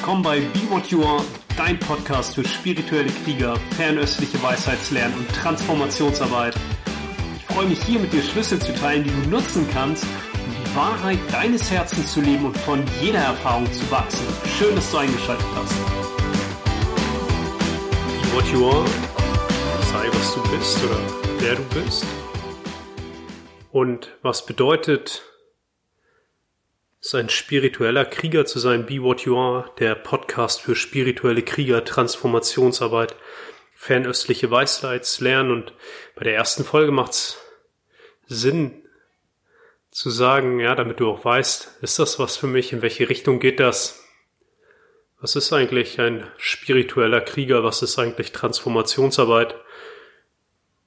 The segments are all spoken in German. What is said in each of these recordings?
Willkommen bei Be What You Are, dein Podcast für spirituelle Krieger, fernöstliche Weisheitslernen und Transformationsarbeit. Ich freue mich hier mit dir Schlüssel zu teilen, die du nutzen kannst, um die Wahrheit deines Herzens zu leben und von jeder Erfahrung zu wachsen. Schön, dass du eingeschaltet hast. Be What You Are, sei was du bist oder wer du bist. Und was bedeutet ist ein spiritueller Krieger zu sein, Be What You Are, der Podcast für spirituelle Krieger, Transformationsarbeit, fernöstliche Weisheits lernen. Und bei der ersten Folge macht's Sinn zu sagen, ja, damit du auch weißt, ist das was für mich? In welche Richtung geht das? Was ist eigentlich ein spiritueller Krieger? Was ist eigentlich Transformationsarbeit?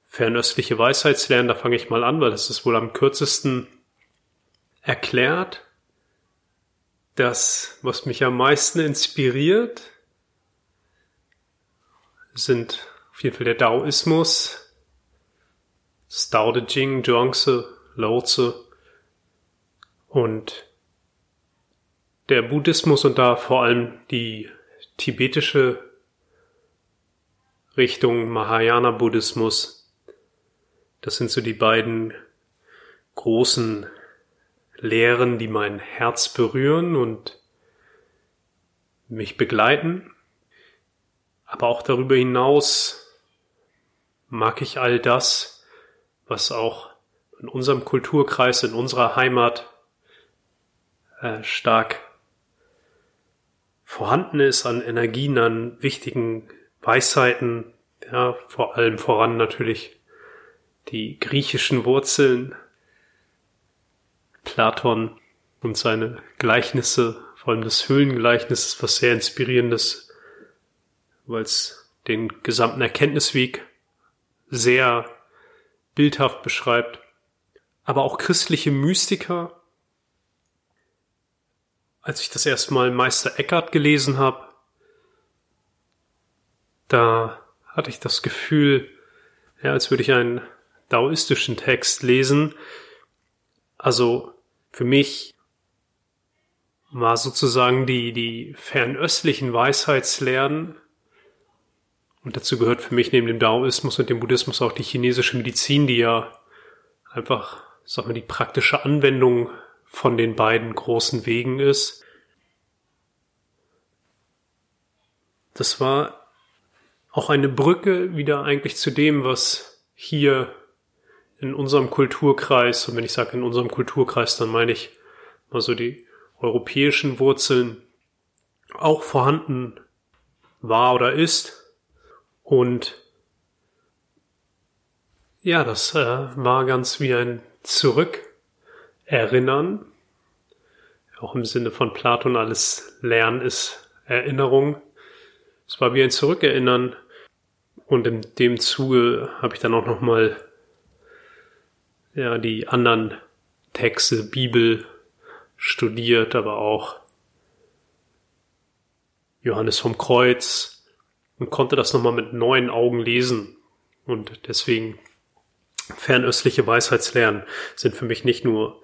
Fernöstliche Weisheitslernen, da fange ich mal an, weil das ist wohl am kürzesten erklärt das, was mich am meisten inspiriert, sind auf jeden Fall der Daoismus, das Dao De Jing, Zhuangzi, Lao Tzu und der Buddhismus und da vor allem die tibetische Richtung Mahayana Buddhismus. Das sind so die beiden großen Lehren, die mein Herz berühren und mich begleiten. Aber auch darüber hinaus mag ich all das, was auch in unserem Kulturkreis, in unserer Heimat äh, stark vorhanden ist an Energien, an wichtigen Weisheiten, ja, vor allem voran natürlich die griechischen Wurzeln, Platon und seine Gleichnisse, vor allem das Höhlengleichnis, was sehr inspirierendes, weil es den gesamten Erkenntnisweg sehr bildhaft beschreibt. Aber auch christliche Mystiker. Als ich das erstmal Meister Eckhart gelesen habe, da hatte ich das Gefühl, ja, als würde ich einen daoistischen Text lesen. Also für mich war sozusagen die, die fernöstlichen Weisheitslernen und dazu gehört für mich neben dem Daoismus und dem Buddhismus auch die chinesische Medizin, die ja einfach, sagen wir, die praktische Anwendung von den beiden großen Wegen ist. Das war auch eine Brücke wieder eigentlich zu dem, was hier in unserem Kulturkreis, und wenn ich sage in unserem Kulturkreis, dann meine ich mal so die europäischen Wurzeln auch vorhanden war oder ist. Und ja, das äh, war ganz wie ein Zurückerinnern. Auch im Sinne von Platon, alles Lernen ist Erinnerung. Es war wie ein Zurückerinnern. Und in dem Zuge habe ich dann auch nochmal ja, die anderen Texte, Bibel studiert, aber auch Johannes vom Kreuz und konnte das nochmal mit neuen Augen lesen. Und deswegen fernöstliche Weisheitslernen sind für mich nicht nur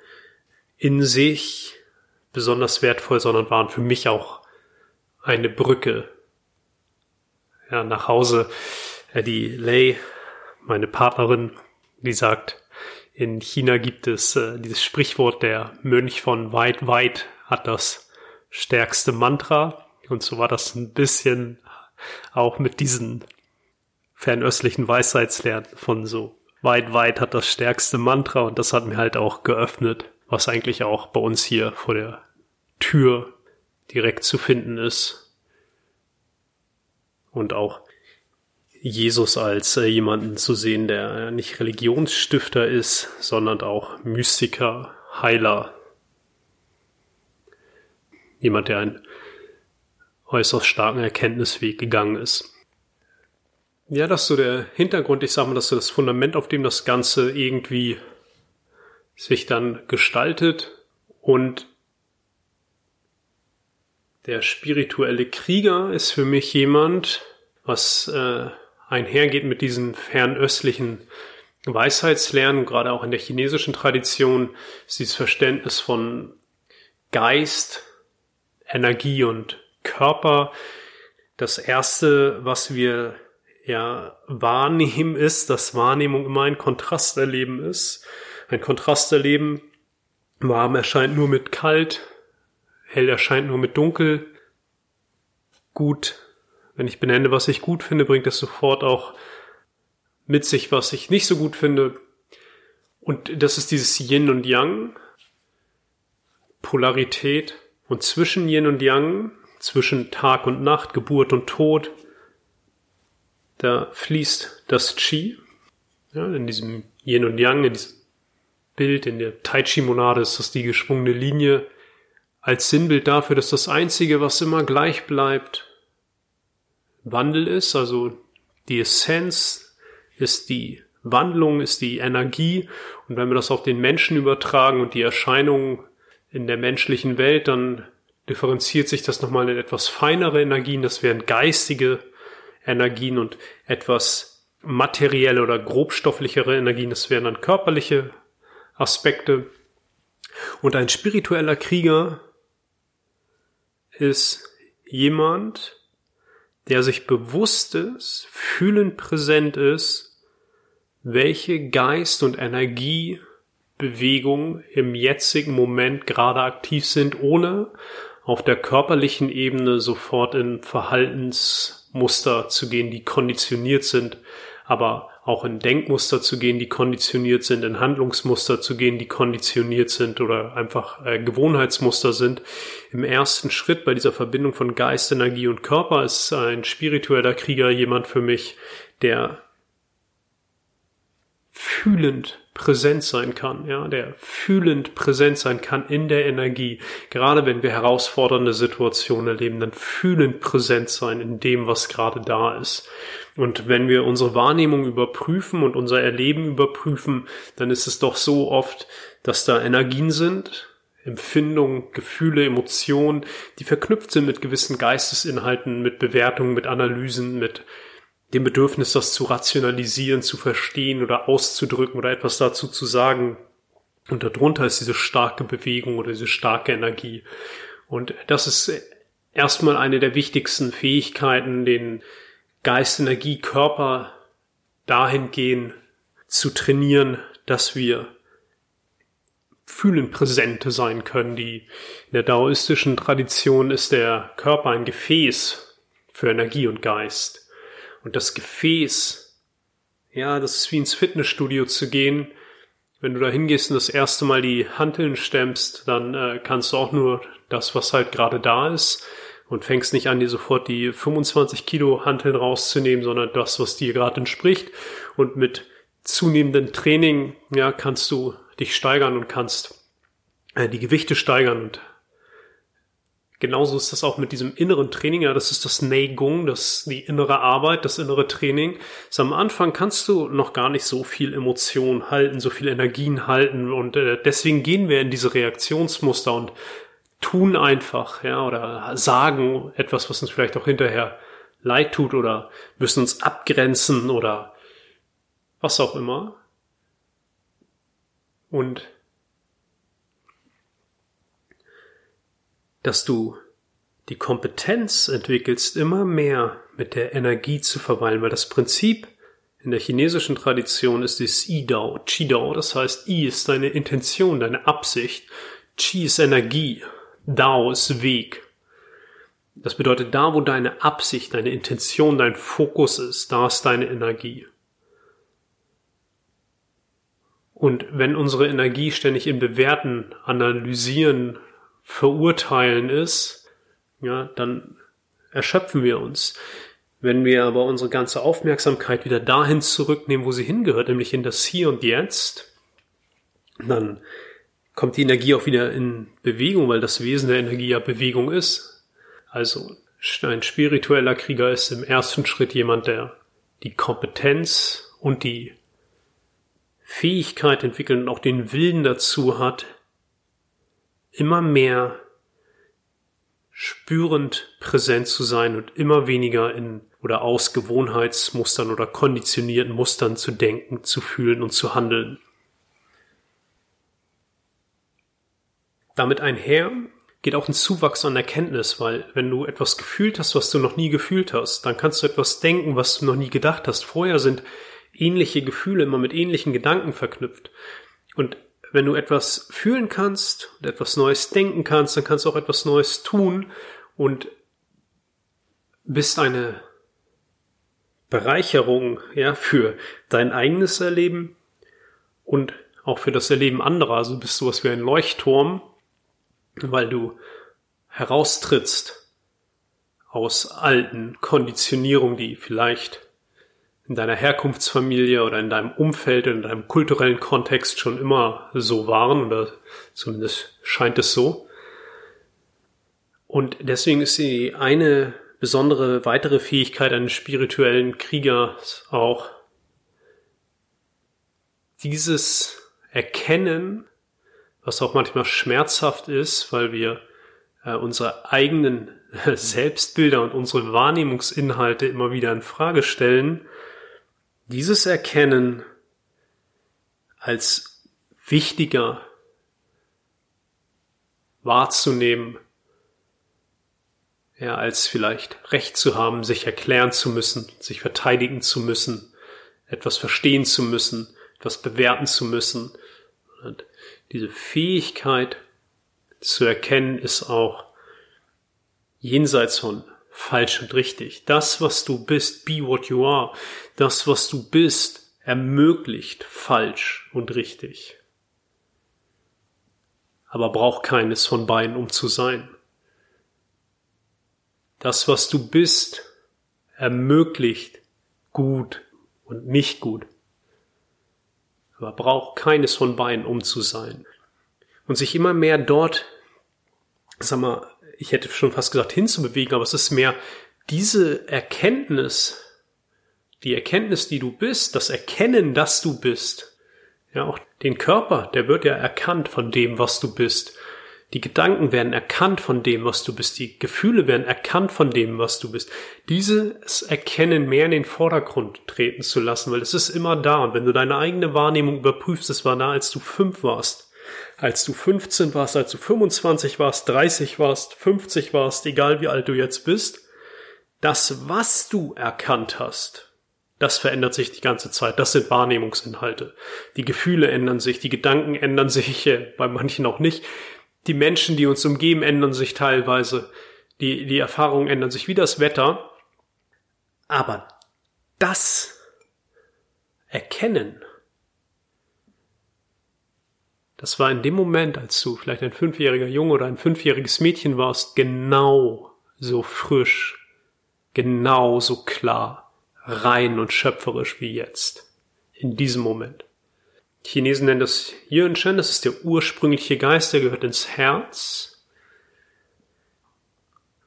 in sich besonders wertvoll, sondern waren für mich auch eine Brücke ja, nach Hause. Die Lei, meine Partnerin, die sagt, in China gibt es äh, dieses Sprichwort, der Mönch von weit, weit hat das stärkste Mantra. Und so war das ein bisschen auch mit diesen fernöstlichen Weisheitslernen von so weit, weit hat das stärkste Mantra. Und das hat mir halt auch geöffnet, was eigentlich auch bei uns hier vor der Tür direkt zu finden ist. Und auch Jesus als äh, jemanden zu sehen, der nicht Religionsstifter ist, sondern auch Mystiker, Heiler. Jemand, der einen äußerst starken Erkenntnisweg gegangen ist. Ja, das ist so der Hintergrund. Ich sag mal, das ist so das Fundament, auf dem das Ganze irgendwie sich dann gestaltet und der spirituelle Krieger ist für mich jemand, was äh, einhergeht mit diesen fernöstlichen Weisheitslernen, gerade auch in der chinesischen Tradition, ist dieses Verständnis von Geist, Energie und Körper. Das erste, was wir ja wahrnehmen, ist, dass Wahrnehmung immer ein Kontrasterleben ist. Ein Kontrasterleben, warm erscheint nur mit kalt, hell erscheint nur mit dunkel. Gut, wenn ich benenne, was ich gut finde, bringt es sofort auch mit sich, was ich nicht so gut finde. Und das ist dieses Yin und Yang, Polarität. Und zwischen Yin und Yang, zwischen Tag und Nacht, Geburt und Tod, da fließt das Qi. Ja, in diesem Yin und Yang, in diesem Bild, in der Tai Chi-Monade ist das die geschwungene Linie als Sinnbild dafür, dass das Einzige, was immer gleich bleibt, Wandel ist, also die Essenz ist die Wandlung, ist die Energie. Und wenn wir das auf den Menschen übertragen und die Erscheinungen in der menschlichen Welt, dann differenziert sich das nochmal in etwas feinere Energien. Das wären geistige Energien und etwas materielle oder grobstofflichere Energien. Das wären dann körperliche Aspekte. Und ein spiritueller Krieger ist jemand, der sich bewusst ist, fühlend präsent ist, welche Geist und Energiebewegung im jetzigen Moment gerade aktiv sind, ohne auf der körperlichen Ebene sofort in Verhaltensmuster zu gehen, die konditioniert sind, aber auch in Denkmuster zu gehen, die konditioniert sind, in Handlungsmuster zu gehen, die konditioniert sind oder einfach äh, Gewohnheitsmuster sind. Im ersten Schritt bei dieser Verbindung von Geist, Energie und Körper ist ein spiritueller Krieger jemand für mich, der fühlend präsent sein kann, ja, der fühlend präsent sein kann in der Energie. Gerade wenn wir herausfordernde Situationen erleben, dann fühlend präsent sein in dem, was gerade da ist. Und wenn wir unsere Wahrnehmung überprüfen und unser Erleben überprüfen, dann ist es doch so oft, dass da Energien sind, Empfindungen, Gefühle, Emotionen, die verknüpft sind mit gewissen Geistesinhalten, mit Bewertungen, mit Analysen, mit dem Bedürfnis, das zu rationalisieren, zu verstehen oder auszudrücken oder etwas dazu zu sagen. Und darunter ist diese starke Bewegung oder diese starke Energie. Und das ist erstmal eine der wichtigsten Fähigkeiten, den Geist, Energie, Körper dahingehend zu trainieren, dass wir fühlend Präsente sein können. Die, in der daoistischen Tradition ist der Körper ein Gefäß für Energie und Geist. Und das Gefäß, ja, das ist wie ins Fitnessstudio zu gehen. Wenn du da hingehst und das erste Mal die Hanteln stemmst, dann äh, kannst du auch nur das, was halt gerade da ist und fängst nicht an, dir sofort die 25 Kilo Hanteln rauszunehmen, sondern das, was dir gerade entspricht. Und mit zunehmendem Training, ja, kannst du dich steigern und kannst äh, die Gewichte steigern und Genauso ist das auch mit diesem inneren Training. Ja, das ist das Neigung, das die innere Arbeit, das innere Training. Das am Anfang kannst du noch gar nicht so viel Emotion halten, so viel Energien halten und äh, deswegen gehen wir in diese Reaktionsmuster und tun einfach, ja, oder sagen etwas, was uns vielleicht auch hinterher leid tut oder müssen uns abgrenzen oder was auch immer. Und dass du die Kompetenz entwickelst, immer mehr mit der Energie zu verweilen, weil das Prinzip in der chinesischen Tradition ist das I-Dao, Qi-Dao, das heißt I ist deine Intention, deine Absicht, Qi ist Energie, Dao ist Weg. Das bedeutet, da wo deine Absicht, deine Intention, dein Fokus ist, da ist deine Energie. Und wenn unsere Energie ständig im Bewerten, Analysieren, Verurteilen ist, ja, dann erschöpfen wir uns. Wenn wir aber unsere ganze Aufmerksamkeit wieder dahin zurücknehmen, wo sie hingehört, nämlich in das Hier und Jetzt, dann kommt die Energie auch wieder in Bewegung, weil das Wesen der Energie ja Bewegung ist. Also ein spiritueller Krieger ist im ersten Schritt jemand, der die Kompetenz und die Fähigkeit entwickelt und auch den Willen dazu hat, immer mehr spürend präsent zu sein und immer weniger in oder aus Gewohnheitsmustern oder konditionierten Mustern zu denken, zu fühlen und zu handeln. Damit einher geht auch ein Zuwachs an Erkenntnis, weil wenn du etwas gefühlt hast, was du noch nie gefühlt hast, dann kannst du etwas denken, was du noch nie gedacht hast. Vorher sind ähnliche Gefühle immer mit ähnlichen Gedanken verknüpft. Und wenn du etwas fühlen kannst und etwas Neues denken kannst, dann kannst du auch etwas Neues tun und bist eine Bereicherung, ja, für dein eigenes Erleben und auch für das Erleben anderer. Also bist du was wie ein Leuchtturm, weil du heraustrittst aus alten Konditionierungen, die vielleicht in deiner Herkunftsfamilie oder in deinem Umfeld, in deinem kulturellen Kontext schon immer so waren, oder zumindest scheint es so. Und deswegen ist sie eine besondere weitere Fähigkeit eines spirituellen Kriegers auch, dieses Erkennen, was auch manchmal schmerzhaft ist, weil wir äh, unsere eigenen Selbstbilder und unsere Wahrnehmungsinhalte immer wieder in Frage stellen, dieses Erkennen als wichtiger wahrzunehmen, ja, als vielleicht Recht zu haben, sich erklären zu müssen, sich verteidigen zu müssen, etwas verstehen zu müssen, etwas bewerten zu müssen. Und diese Fähigkeit zu erkennen ist auch jenseits von falsch und richtig. Das, was du bist, be what you are, das, was du bist, ermöglicht falsch und richtig. Aber braucht keines von beiden, um zu sein. Das, was du bist, ermöglicht gut und nicht gut. Aber braucht keines von beiden, um zu sein. Und sich immer mehr dort, sag mal, ich hätte schon fast gesagt, hinzubewegen, aber es ist mehr diese Erkenntnis, die Erkenntnis, die du bist, das Erkennen, dass du bist. Ja, auch den Körper, der wird ja erkannt von dem, was du bist. Die Gedanken werden erkannt von dem, was du bist. Die Gefühle werden erkannt von dem, was du bist. Dieses Erkennen mehr in den Vordergrund treten zu lassen, weil es ist immer da. Und wenn du deine eigene Wahrnehmung überprüfst, es war da, als du fünf warst als du 15 warst, als du 25 warst, 30 warst, 50 warst, egal wie alt du jetzt bist, das, was du erkannt hast, das verändert sich die ganze Zeit. Das sind Wahrnehmungsinhalte. Die Gefühle ändern sich, die Gedanken ändern sich, äh, bei manchen auch nicht. Die Menschen, die uns umgeben, ändern sich teilweise. Die, die Erfahrungen ändern sich wie das Wetter. Aber das Erkennen das war in dem Moment, als du vielleicht ein fünfjähriger Junge oder ein fünfjähriges Mädchen warst, genau so frisch, genau so klar, rein und schöpferisch wie jetzt. In diesem Moment. Chinesen nennen das Yuan Shen, das ist der ursprüngliche Geist, der gehört ins Herz.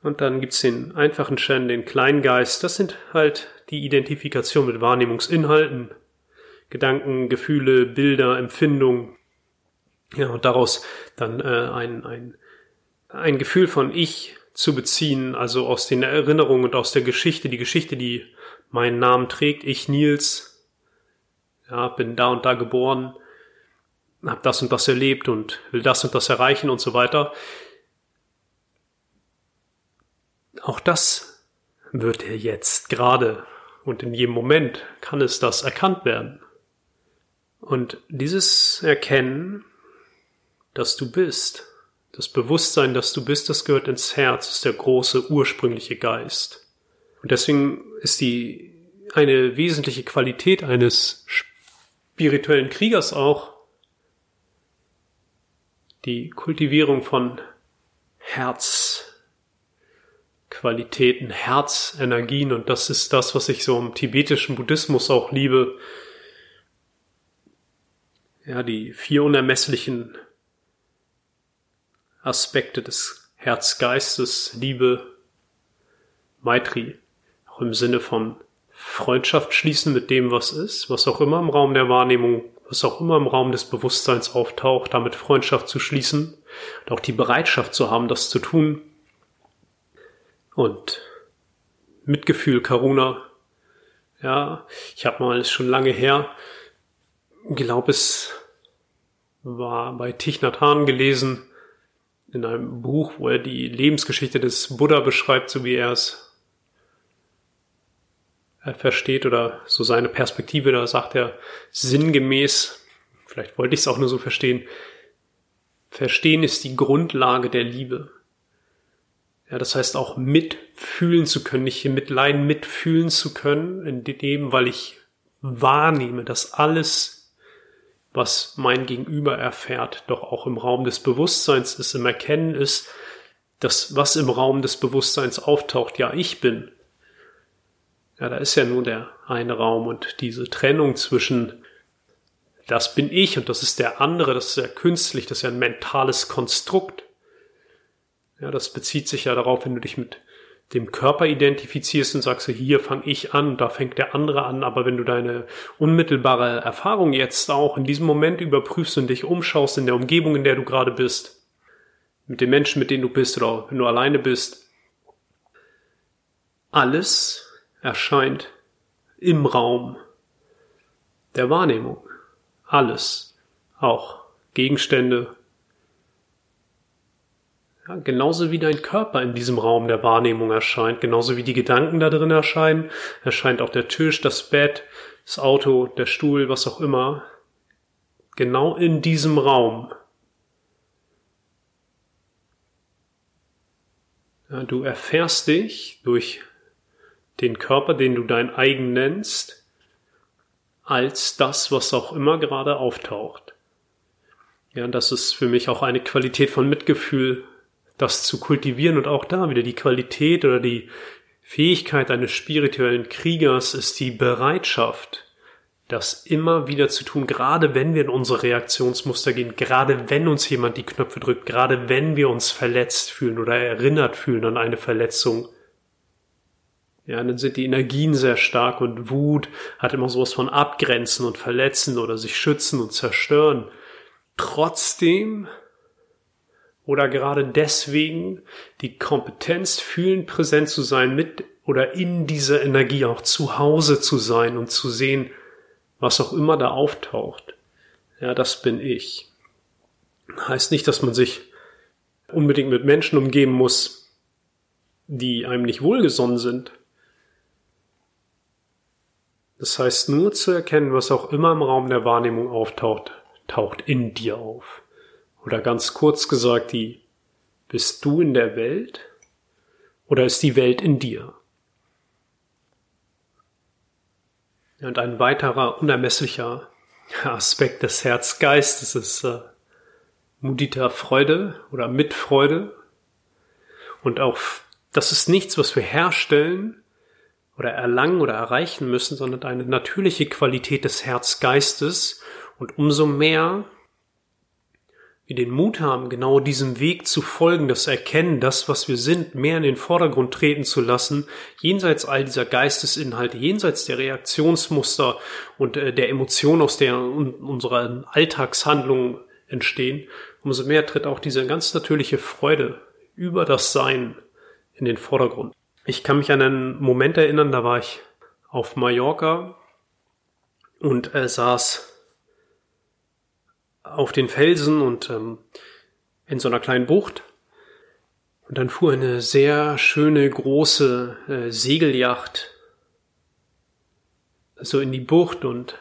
Und dann gibt's den einfachen Shen, den kleinen Geist. Das sind halt die Identifikation mit Wahrnehmungsinhalten, Gedanken, Gefühle, Bilder, Empfindungen, ja, und daraus dann äh, ein, ein, ein Gefühl von Ich zu beziehen, also aus den Erinnerungen und aus der Geschichte, die Geschichte, die meinen Namen trägt, ich Nils, ja, bin da und da geboren, habe das und das erlebt und will das und das erreichen und so weiter. Auch das wird jetzt gerade und in jedem Moment kann es das erkannt werden. Und dieses Erkennen dass du bist. Das Bewusstsein, dass du bist, das gehört ins Herz, ist der große ursprüngliche Geist. Und deswegen ist die eine wesentliche Qualität eines spirituellen Kriegers auch die Kultivierung von Herzqualitäten, Herzenergien und das ist das, was ich so im tibetischen Buddhismus auch liebe. Ja, die vier unermesslichen Aspekte des Herzgeistes, Liebe, Maitri, auch im Sinne von Freundschaft schließen mit dem, was ist, was auch immer im Raum der Wahrnehmung, was auch immer im Raum des Bewusstseins auftaucht, damit Freundschaft zu schließen und auch die Bereitschaft zu haben, das zu tun. Und Mitgefühl, Karuna, ja, ich habe mal, ist schon lange her, glaube es war bei Hanh gelesen, in einem Buch, wo er die Lebensgeschichte des Buddha beschreibt, so wie er es äh, versteht oder so seine Perspektive, da sagt er sinngemäß, vielleicht wollte ich es auch nur so verstehen, Verstehen ist die Grundlage der Liebe. Ja, das heißt auch mitfühlen zu können, nicht mitleiden, mitfühlen zu können, in dem, weil ich wahrnehme, dass alles, was mein Gegenüber erfährt, doch auch im Raum des Bewusstseins ist, im Erkennen ist, dass was im Raum des Bewusstseins auftaucht, ja, ich bin. Ja, da ist ja nur der eine Raum und diese Trennung zwischen das bin ich und das ist der andere, das ist ja künstlich, das ist ja ein mentales Konstrukt. Ja, das bezieht sich ja darauf, wenn du dich mit dem Körper identifizierst und sagst, hier fange ich an, da fängt der andere an, aber wenn du deine unmittelbare Erfahrung jetzt auch in diesem Moment überprüfst und dich umschaust in der Umgebung, in der du gerade bist, mit den Menschen, mit denen du bist oder wenn du alleine bist, alles erscheint im Raum der Wahrnehmung. Alles. Auch Gegenstände, ja, genauso wie dein Körper in diesem Raum der Wahrnehmung erscheint, genauso wie die Gedanken da drin erscheinen, erscheint auch der Tisch, das Bett, das Auto, der Stuhl, was auch immer, genau in diesem Raum. Ja, du erfährst dich durch den Körper, den du dein eigen nennst, als das, was auch immer gerade auftaucht. Ja, das ist für mich auch eine Qualität von Mitgefühl, das zu kultivieren und auch da wieder die Qualität oder die Fähigkeit eines spirituellen Kriegers ist die Bereitschaft, das immer wieder zu tun, gerade wenn wir in unsere Reaktionsmuster gehen, gerade wenn uns jemand die Knöpfe drückt, gerade wenn wir uns verletzt fühlen oder erinnert fühlen an eine Verletzung. Ja, dann sind die Energien sehr stark und Wut hat immer sowas von abgrenzen und verletzen oder sich schützen und zerstören. Trotzdem oder gerade deswegen die Kompetenz fühlen, präsent zu sein mit oder in dieser Energie auch zu Hause zu sein und zu sehen, was auch immer da auftaucht. Ja, das bin ich. Heißt nicht, dass man sich unbedingt mit Menschen umgeben muss, die einem nicht wohlgesonnen sind. Das heißt nur zu erkennen, was auch immer im Raum der Wahrnehmung auftaucht, taucht in dir auf. Oder ganz kurz gesagt, die, bist du in der Welt oder ist die Welt in dir? Und ein weiterer unermesslicher Aspekt des Herzgeistes ist äh, Mudita Freude oder Mitfreude. Und auch das ist nichts, was wir herstellen oder erlangen oder erreichen müssen, sondern eine natürliche Qualität des Herzgeistes. Und umso mehr wir den Mut haben, genau diesem Weg zu folgen, das Erkennen, das, was wir sind, mehr in den Vordergrund treten zu lassen, jenseits all dieser Geistesinhalte, jenseits der Reaktionsmuster und äh, der Emotionen, aus der un unsere Alltagshandlungen entstehen, umso mehr tritt auch diese ganz natürliche Freude über das Sein in den Vordergrund. Ich kann mich an einen Moment erinnern, da war ich auf Mallorca und äh, saß auf den Felsen und ähm, in so einer kleinen Bucht. Und dann fuhr eine sehr schöne große äh, Segelyacht so in die Bucht und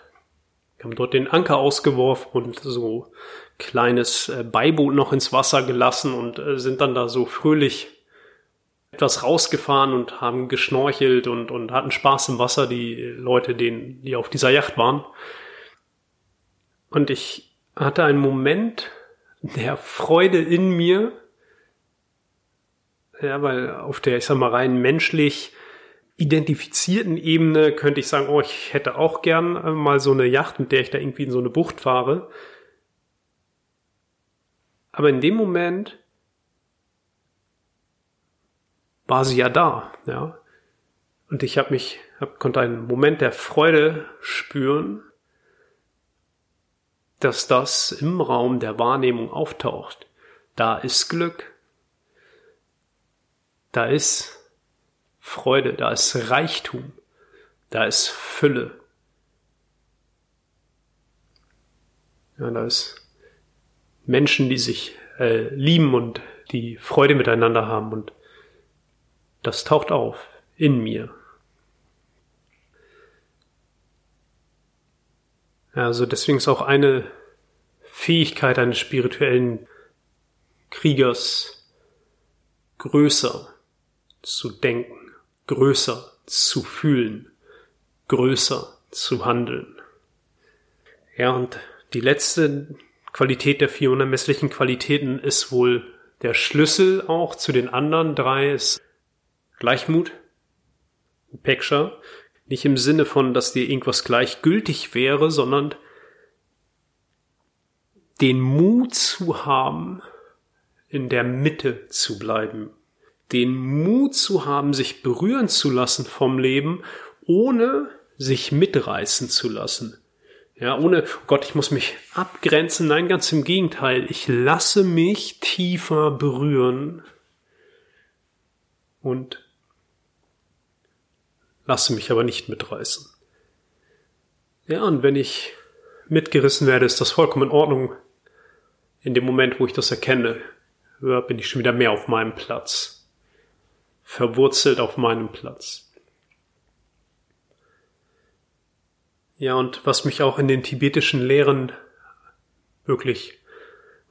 haben dort den Anker ausgeworfen und so kleines äh, Beiboot noch ins Wasser gelassen und äh, sind dann da so fröhlich etwas rausgefahren und haben geschnorchelt und, und hatten Spaß im Wasser, die Leute, denen, die auf dieser Yacht waren. Und ich hatte einen Moment der Freude in mir, ja, weil auf der, ich sag mal, rein menschlich identifizierten Ebene könnte ich sagen, oh, ich hätte auch gern äh, mal so eine Yacht, mit der ich da irgendwie in so eine Bucht fahre. Aber in dem Moment war sie ja da, ja. Und ich habe mich, hab, konnte einen Moment der Freude spüren, dass das im Raum der Wahrnehmung auftaucht. Da ist Glück. Da ist Freude, da ist Reichtum, da ist Fülle. Ja, da ist Menschen, die sich äh, lieben und die Freude miteinander haben und das taucht auf in mir. Also deswegen ist auch eine Fähigkeit eines spirituellen Kriegers größer zu denken, größer zu fühlen, größer zu handeln. Ja, und die letzte Qualität der vier unermesslichen Qualitäten ist wohl der Schlüssel auch zu den anderen drei ist Gleichmut, Peksha, nicht im Sinne von, dass dir irgendwas gleichgültig wäre, sondern den Mut zu haben, in der Mitte zu bleiben. Den Mut zu haben, sich berühren zu lassen vom Leben, ohne sich mitreißen zu lassen. Ja, ohne, oh Gott, ich muss mich abgrenzen. Nein, ganz im Gegenteil. Ich lasse mich tiefer berühren und lasse mich aber nicht mitreißen. Ja, und wenn ich mitgerissen werde, ist das vollkommen in Ordnung. In dem Moment, wo ich das erkenne, bin ich schon wieder mehr auf meinem Platz. Verwurzelt auf meinem Platz. Ja, und was mich auch in den tibetischen Lehren wirklich,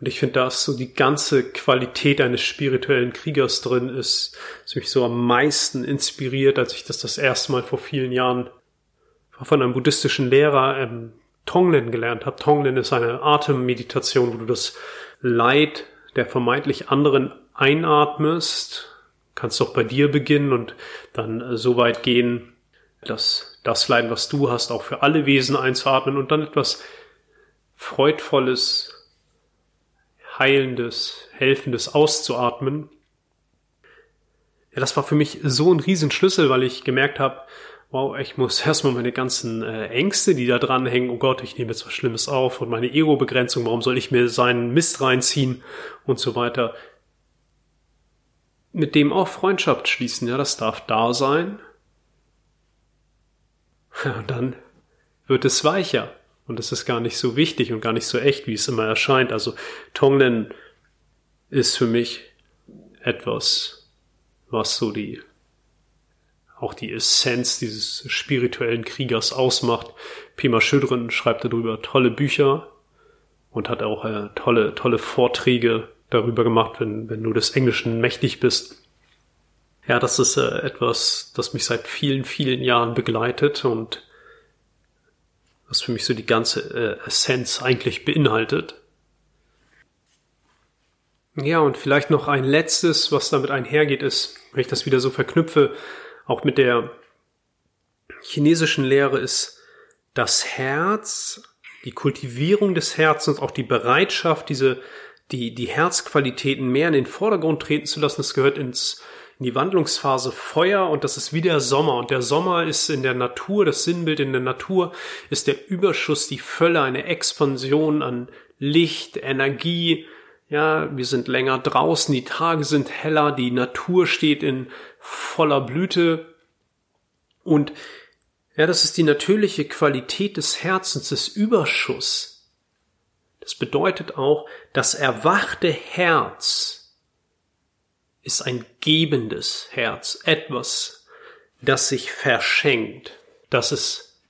und ich finde, da ist so die ganze Qualität eines spirituellen Kriegers drin ist, was mich so am meisten inspiriert, als ich das das erste Mal vor vielen Jahren von einem buddhistischen Lehrer ähm, Tonglen gelernt habe. Tonglen ist eine Atemmeditation, wo du das Leid der vermeintlich anderen einatmest, kannst doch bei dir beginnen und dann äh, so weit gehen, dass das Leiden, was du hast, auch für alle Wesen einzuatmen und dann etwas Freudvolles, Heilendes, Helfendes auszuatmen. Ja, das war für mich so ein Riesenschlüssel, weil ich gemerkt habe, wow, ich muss erstmal meine ganzen äh, Ängste, die da dran hängen, oh Gott, ich nehme jetzt was Schlimmes auf und meine Ego-Begrenzung, warum soll ich mir seinen Mist reinziehen und so weiter. Mit dem auch Freundschaft schließen, ja, das darf da sein. Und dann wird es weicher. Und es ist gar nicht so wichtig und gar nicht so echt, wie es immer erscheint. Also Tonglen ist für mich etwas, was so die auch die Essenz dieses spirituellen Kriegers ausmacht. Pima Schüdrin schreibt darüber tolle Bücher und hat auch äh, tolle, tolle Vorträge darüber gemacht, wenn, wenn du des Englischen mächtig bist. Ja, das ist äh, etwas, das mich seit vielen, vielen Jahren begleitet und was für mich so die ganze äh, Essenz eigentlich beinhaltet. Ja, und vielleicht noch ein letztes, was damit einhergeht, ist, wenn ich das wieder so verknüpfe, auch mit der chinesischen Lehre ist das Herz, die Kultivierung des Herzens, auch die Bereitschaft, diese, die, die Herzqualitäten mehr in den Vordergrund treten zu lassen. Das gehört ins, in die Wandlungsphase Feuer und das ist wie der Sommer. Und der Sommer ist in der Natur, das Sinnbild in der Natur ist der Überschuss, die Fülle, eine Expansion an Licht, Energie, ja, wir sind länger draußen, die Tage sind heller, die Natur steht in voller Blüte. Und ja, das ist die natürliche Qualität des Herzens, des Überschuss. Das bedeutet auch, das erwachte Herz ist ein gebendes Herz, etwas, das sich verschenkt. Das ist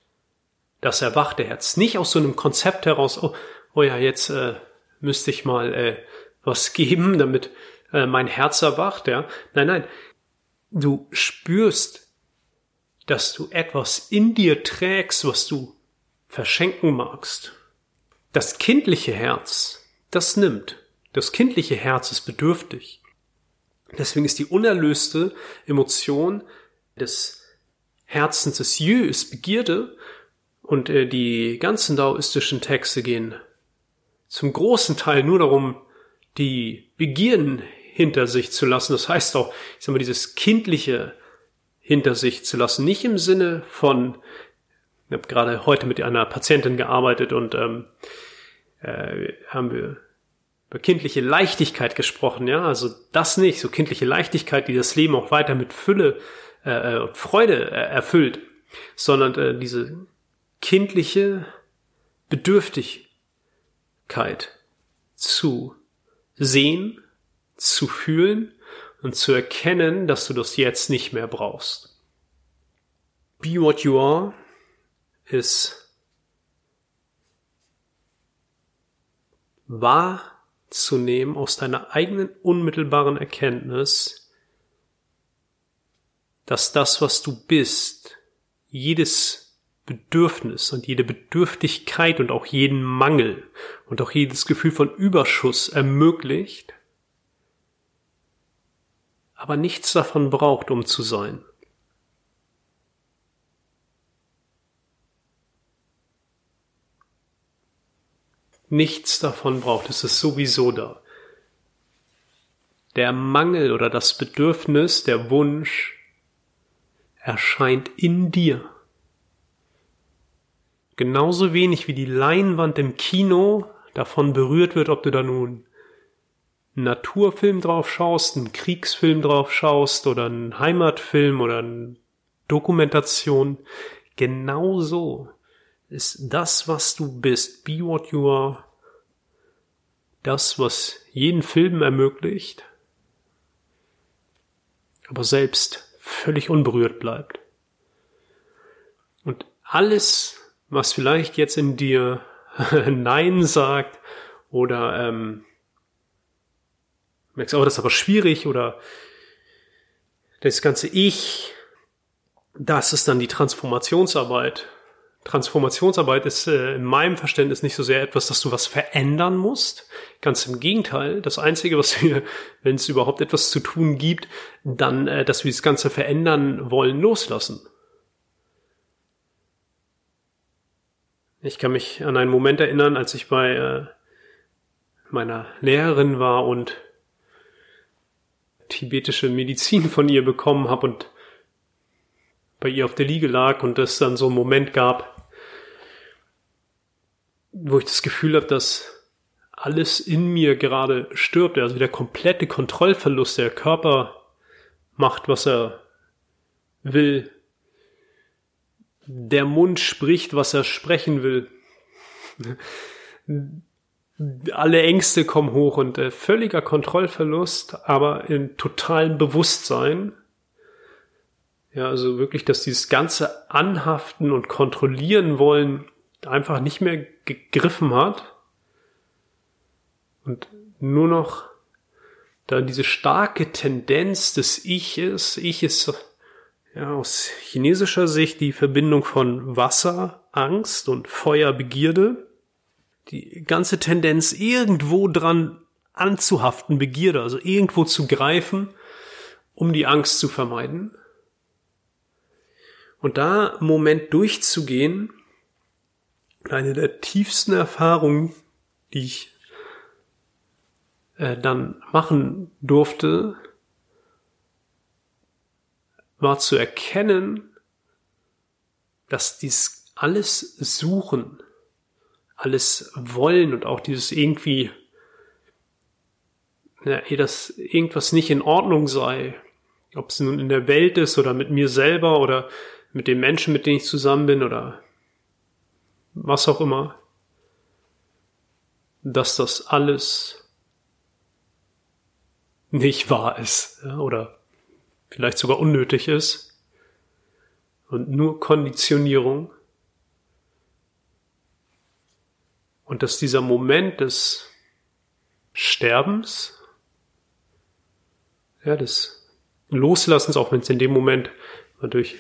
das erwachte Herz. Nicht aus so einem Konzept heraus, oh, oh ja, jetzt äh, müsste ich mal äh, was geben, damit äh, mein Herz erwacht, ja. Nein, nein. Du spürst, dass du etwas in dir trägst, was du verschenken magst. Das kindliche Herz, das nimmt. Das kindliche Herz ist bedürftig. Deswegen ist die unerlöste Emotion des Herzens des Jö ist Begierde und äh, die ganzen daoistischen Texte gehen zum großen Teil nur darum, die Begierden hinter sich zu lassen. Das heißt auch, ich sag mal, dieses kindliche hinter sich zu lassen. Nicht im Sinne von, ich habe gerade heute mit einer Patientin gearbeitet und ähm, äh, haben wir über kindliche Leichtigkeit gesprochen, ja, also das nicht, so kindliche Leichtigkeit, die das Leben auch weiter mit Fülle äh, äh Freude äh, erfüllt, sondern äh, diese kindliche Bedürftigkeit zu sehen, zu fühlen und zu erkennen, dass du das jetzt nicht mehr brauchst. Be what you are ist wahrzunehmen aus deiner eigenen unmittelbaren Erkenntnis, dass das, was du bist, jedes Bedürfnis und jede Bedürftigkeit und auch jeden Mangel und auch jedes Gefühl von Überschuss ermöglicht, aber nichts davon braucht, um zu sein. Nichts davon braucht, es ist sowieso da. Der Mangel oder das Bedürfnis, der Wunsch erscheint in dir genauso wenig wie die Leinwand im Kino davon berührt wird, ob du da nun einen Naturfilm drauf schaust, einen Kriegsfilm drauf schaust oder einen Heimatfilm oder eine Dokumentation. Genauso ist das, was du bist, be what you are, das, was jeden Film ermöglicht, aber selbst völlig unberührt bleibt. Und alles, was vielleicht jetzt in dir Nein sagt oder ähm, merkst, oh, das ist aber schwierig oder das ganze Ich, das ist dann die Transformationsarbeit. Transformationsarbeit ist äh, in meinem Verständnis nicht so sehr etwas, dass du was verändern musst. Ganz im Gegenteil. Das Einzige, was wir, wenn es überhaupt etwas zu tun gibt, dann, äh, dass wir das Ganze verändern wollen, loslassen. Ich kann mich an einen Moment erinnern, als ich bei äh, meiner Lehrerin war und tibetische Medizin von ihr bekommen habe und bei ihr auf der Liege lag und es dann so einen Moment gab, wo ich das Gefühl habe, dass alles in mir gerade stirbt, also der komplette Kontrollverlust, der Körper macht, was er will, der Mund spricht, was er sprechen will. Alle Ängste kommen hoch und äh, völliger Kontrollverlust, aber in totalem Bewusstsein. Ja, also wirklich, dass dieses ganze Anhaften und Kontrollieren wollen einfach nicht mehr gegriffen hat. Und nur noch da diese starke Tendenz des Iches, Ich ist ja, aus chinesischer Sicht die Verbindung von Wasser, Angst und Feuer, Begierde. Die ganze Tendenz irgendwo dran anzuhaften, Begierde, also irgendwo zu greifen, um die Angst zu vermeiden. Und da im Moment durchzugehen, eine der tiefsten Erfahrungen, die ich äh, dann machen durfte, war zu erkennen, dass dies alles Suchen, alles Wollen und auch dieses irgendwie, ja, dass irgendwas nicht in Ordnung sei, ob es nun in der Welt ist oder mit mir selber oder mit den Menschen, mit denen ich zusammen bin oder was auch immer, dass das alles nicht wahr ist ja, oder vielleicht sogar unnötig ist und nur Konditionierung. Und dass dieser Moment des Sterbens, ja, des Loslassens, auch wenn es in dem Moment durch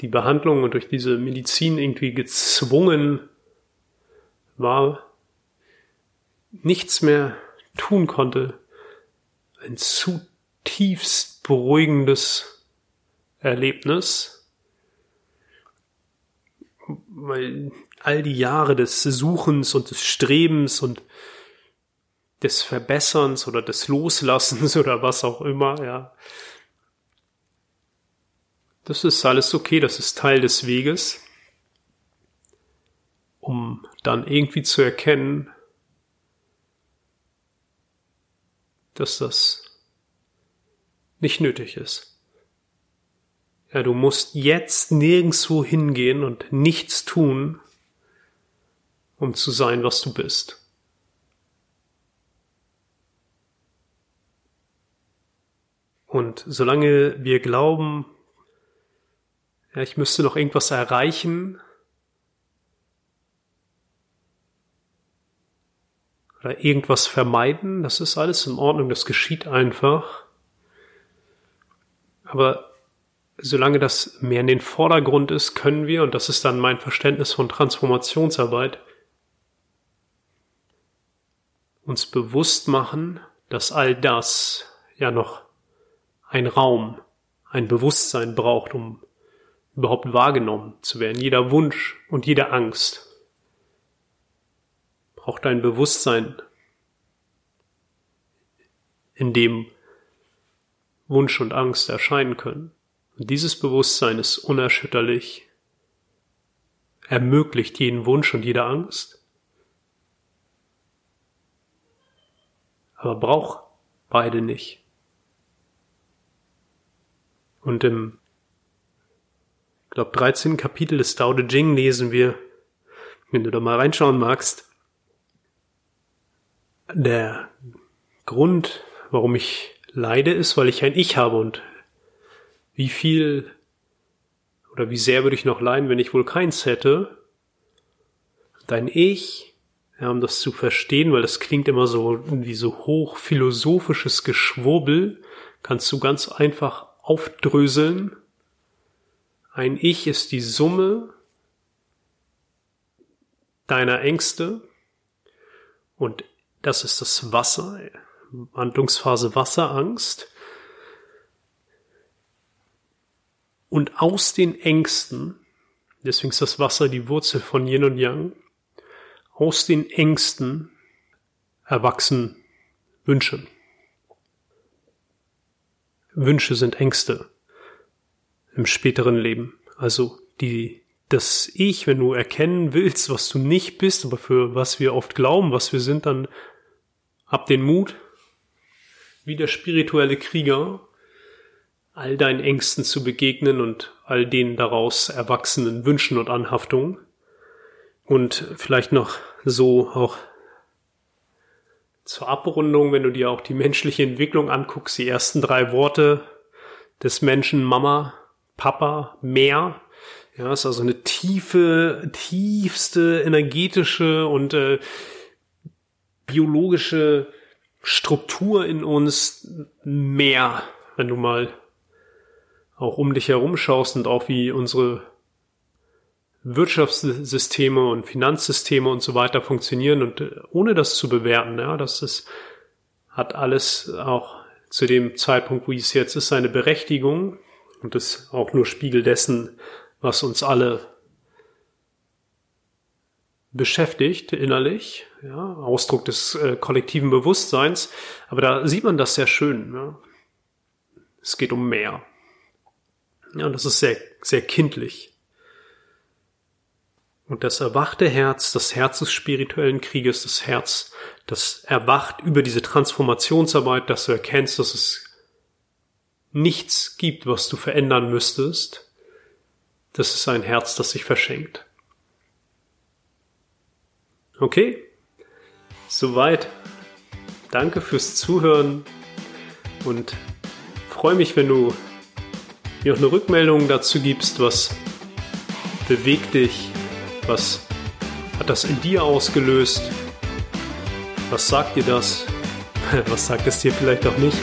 die Behandlung und durch diese Medizin irgendwie gezwungen war, nichts mehr tun konnte, ein zutiefst beruhigendes Erlebnis, weil all die Jahre des Suchens und des Strebens und des Verbesserns oder des Loslassens oder was auch immer, ja. Das ist alles okay, das ist Teil des Weges, um dann irgendwie zu erkennen, dass das nicht nötig ist. Ja, du musst jetzt nirgendswo hingehen und nichts tun, um zu sein, was du bist. Und solange wir glauben, ja, ich müsste noch irgendwas erreichen, oder irgendwas vermeiden, das ist alles in Ordnung, das geschieht einfach. Aber solange das mehr in den Vordergrund ist, können wir, und das ist dann mein Verständnis von Transformationsarbeit, uns bewusst machen, dass all das ja noch ein Raum, ein Bewusstsein braucht, um überhaupt wahrgenommen zu werden. Jeder Wunsch und jede Angst braucht ein Bewusstsein, in dem Wunsch und Angst erscheinen können. Und dieses Bewusstsein ist unerschütterlich, ermöglicht jeden Wunsch und jede Angst, aber braucht beide nicht. Und im, glaube, 13. Kapitel des Tao Te Ching lesen wir, wenn du da mal reinschauen magst, der Grund, warum ich leide, ist, weil ich ein Ich habe und wie viel oder wie sehr würde ich noch leiden, wenn ich wohl keins hätte? Dein Ich, ja, um das zu verstehen, weil das klingt immer so wie so hoch philosophisches Geschwurbel, kannst du ganz einfach aufdröseln. Ein Ich ist die Summe deiner Ängste und das ist das Wasser, Handlungsphase Wasserangst. Und aus den Ängsten, deswegen ist das Wasser die Wurzel von Yin und Yang, aus den Ängsten erwachsen Wünsche. Wünsche sind Ängste im späteren Leben. Also die, das Ich, wenn du erkennen willst, was du nicht bist, aber für was wir oft glauben, was wir sind, dann hab den Mut, wie der spirituelle Krieger, all deinen Ängsten zu begegnen und all den daraus erwachsenen Wünschen und Anhaftungen. Und vielleicht noch so auch zur Abrundung, wenn du dir auch die menschliche Entwicklung anguckst, die ersten drei Worte des Menschen Mama, Papa, Meer. Ja, ist also eine tiefe, tiefste energetische und äh, biologische Struktur in uns mehr, wenn du mal auch um dich herum schaust und auch wie unsere Wirtschaftssysteme und Finanzsysteme und so weiter funktionieren und äh, ohne das zu bewerten, ja, das ist, hat alles auch zu dem Zeitpunkt, wie es jetzt ist, seine Berechtigung und ist auch nur Spiegel dessen, was uns alle beschäftigt innerlich, ja, Ausdruck des äh, kollektiven Bewusstseins. Aber da sieht man das sehr schön. Ja. Es geht um mehr. Ja, und das ist sehr, sehr kindlich. Und das erwachte Herz, das Herz des spirituellen Krieges, das Herz, das erwacht über diese Transformationsarbeit, dass du erkennst, dass es nichts gibt, was du verändern müsstest. Das ist ein Herz, das sich verschenkt. Okay, soweit. Danke fürs Zuhören und freue mich, wenn du mir auch eine Rückmeldung dazu gibst, was bewegt dich, was hat das in dir ausgelöst, was sagt dir das, was sagt es dir vielleicht auch nicht.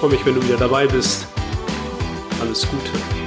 Freue mich, wenn du wieder dabei bist. Alles Gute.